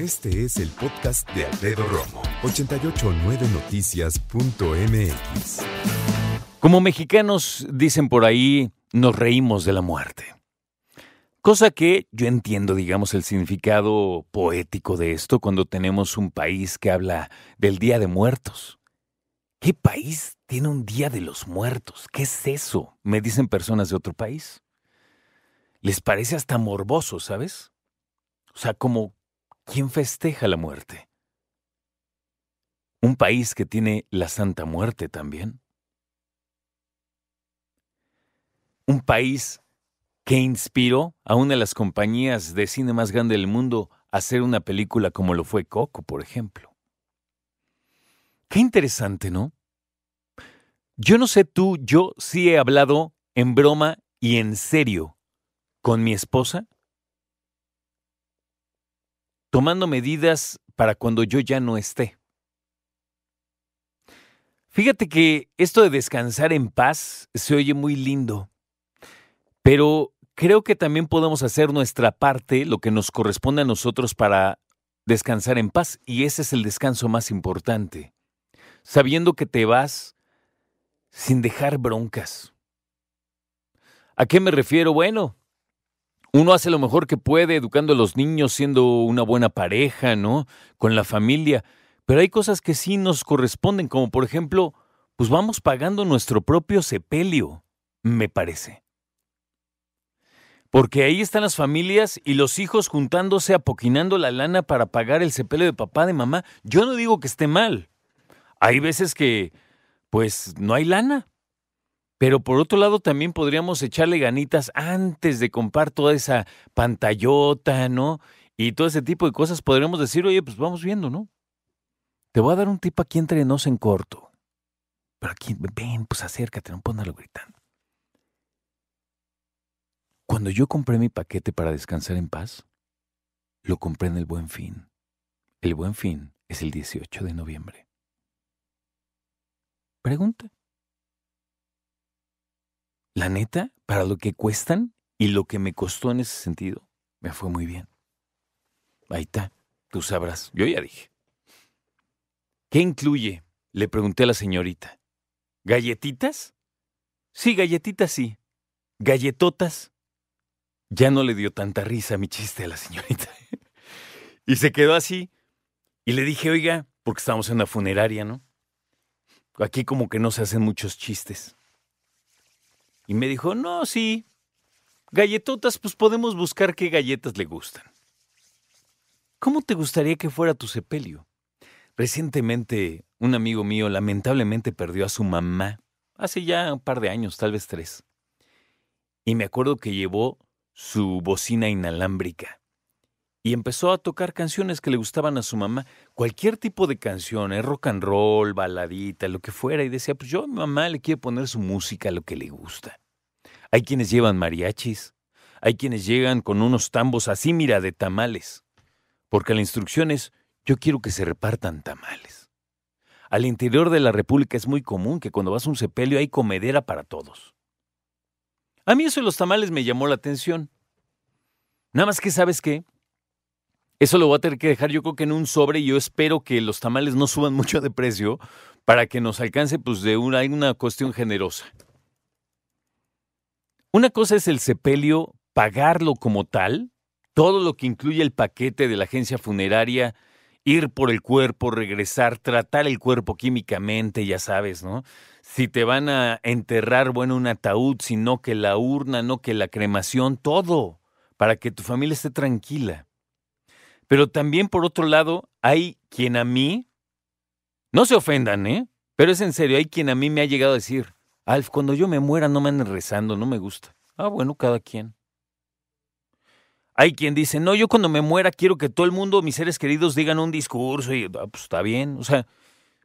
Este es el podcast de Alfredo Romo, 889noticias.mx. Como mexicanos dicen por ahí, nos reímos de la muerte. Cosa que yo entiendo, digamos, el significado poético de esto cuando tenemos un país que habla del Día de Muertos. ¿Qué país tiene un Día de los Muertos? ¿Qué es eso? Me dicen personas de otro país. Les parece hasta morboso, ¿sabes? O sea, como ¿quién festeja la muerte? ¿Un país que tiene la Santa Muerte también? ¿Un país que inspiró a una de las compañías de cine más grande del mundo a hacer una película como lo fue Coco, por ejemplo. Qué interesante, ¿no? Yo no sé tú, yo sí he hablado en broma y en serio con mi esposa, tomando medidas para cuando yo ya no esté. Fíjate que esto de descansar en paz se oye muy lindo, pero creo que también podemos hacer nuestra parte, lo que nos corresponde a nosotros para descansar en paz, y ese es el descanso más importante, sabiendo que te vas sin dejar broncas. ¿A qué me refiero? Bueno, uno hace lo mejor que puede educando a los niños, siendo una buena pareja, ¿no? Con la familia, pero hay cosas que sí nos corresponden, como por ejemplo, pues vamos pagando nuestro propio sepelio, me parece. Porque ahí están las familias y los hijos juntándose, apoquinando la lana para pagar el sepelio de papá, de mamá. Yo no digo que esté mal. Hay veces que, pues, no hay lana. Pero por otro lado, también podríamos echarle ganitas antes de comprar toda esa pantallota, ¿no? Y todo ese tipo de cosas. Podríamos decir, oye, pues vamos viendo, ¿no? Te voy a dar un tip aquí entre nos en corto. Pero aquí, ven, pues acércate, no pongas gritando. Cuando yo compré mi paquete para descansar en paz, lo compré en el Buen Fin. El Buen Fin es el 18 de noviembre. Pregunta. La neta, para lo que cuestan y lo que me costó en ese sentido, me fue muy bien. Ahí está, tú sabrás. Yo ya dije. ¿Qué incluye? Le pregunté a la señorita. ¿Galletitas? Sí, galletitas sí. ¿Galletotas? Ya no le dio tanta risa mi chiste a la señorita. y se quedó así. Y le dije, oiga, porque estamos en una funeraria, ¿no? Aquí como que no se hacen muchos chistes. Y me dijo, no, sí. Galletotas, pues podemos buscar qué galletas le gustan. ¿Cómo te gustaría que fuera tu sepelio? Recientemente, un amigo mío lamentablemente perdió a su mamá, hace ya un par de años, tal vez tres. Y me acuerdo que llevó su bocina inalámbrica y empezó a tocar canciones que le gustaban a su mamá, cualquier tipo de canción, ¿eh? rock and roll, baladita, lo que fuera, y decía, pues yo a mi mamá le quiero poner su música, lo que le gusta. Hay quienes llevan mariachis, hay quienes llegan con unos tambos así, mira, de tamales, porque la instrucción es, yo quiero que se repartan tamales. Al interior de la República es muy común que cuando vas a un sepelio hay comedera para todos. A mí eso de los tamales me llamó la atención. Nada más que, ¿sabes qué? Eso lo voy a tener que dejar yo creo que en un sobre y yo espero que los tamales no suban mucho de precio para que nos alcance pues de una, una cuestión generosa. Una cosa es el sepelio, pagarlo como tal, todo lo que incluye el paquete de la agencia funeraria, ir por el cuerpo, regresar, tratar el cuerpo químicamente, ya sabes, ¿no? Si te van a enterrar, bueno, un ataúd, sino que la urna, no que la cremación, todo, para que tu familia esté tranquila. Pero también, por otro lado, hay quien a mí, no se ofendan, ¿eh? Pero es en serio, hay quien a mí me ha llegado a decir, Alf, cuando yo me muera no me anden rezando, no me gusta. Ah, bueno, cada quien. Hay quien dice, no, yo cuando me muera quiero que todo el mundo, mis seres queridos, digan un discurso y ah, pues está bien. O sea,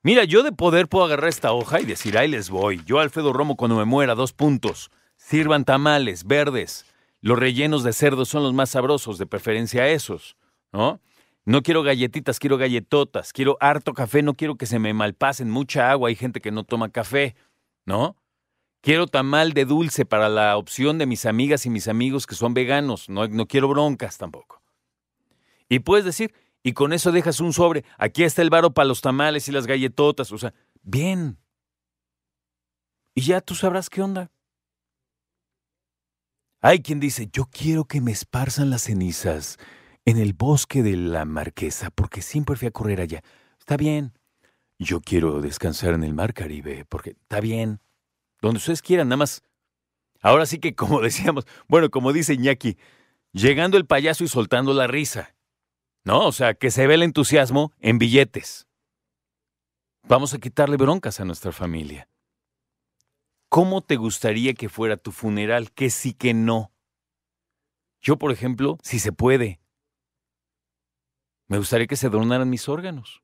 mira, yo de poder puedo agarrar esta hoja y decir, ahí les voy. Yo, Alfredo Romo, cuando me muera, dos puntos. Sirvan tamales, verdes. Los rellenos de cerdo son los más sabrosos, de preferencia esos, ¿no? No quiero galletitas, quiero galletotas. Quiero harto café, no quiero que se me malpasen mucha agua. Hay gente que no toma café, ¿no? Quiero tamal de dulce para la opción de mis amigas y mis amigos que son veganos. No, quiero broncas tampoco. Y puedes decir, Y con eso dejas un sobre. Aquí está el varo para los tamales y las galletotas. O sea, bien. Y ya tú sabrás qué onda. Hay quien dice, yo quiero que me esparzan las cenizas en el bosque de la marquesa, porque siempre fui a correr allá. Está bien. Yo quiero descansar en el mar Caribe, porque está bien. Donde ustedes quieran, nada más. Ahora sí que, como decíamos, bueno, como dice Iñaki, llegando el payaso y soltando la risa. ¿No? O sea, que se ve el entusiasmo en billetes. Vamos a quitarle broncas a nuestra familia. ¿Cómo te gustaría que fuera tu funeral? Que sí, que no. Yo, por ejemplo, si se puede, me gustaría que se donaran mis órganos.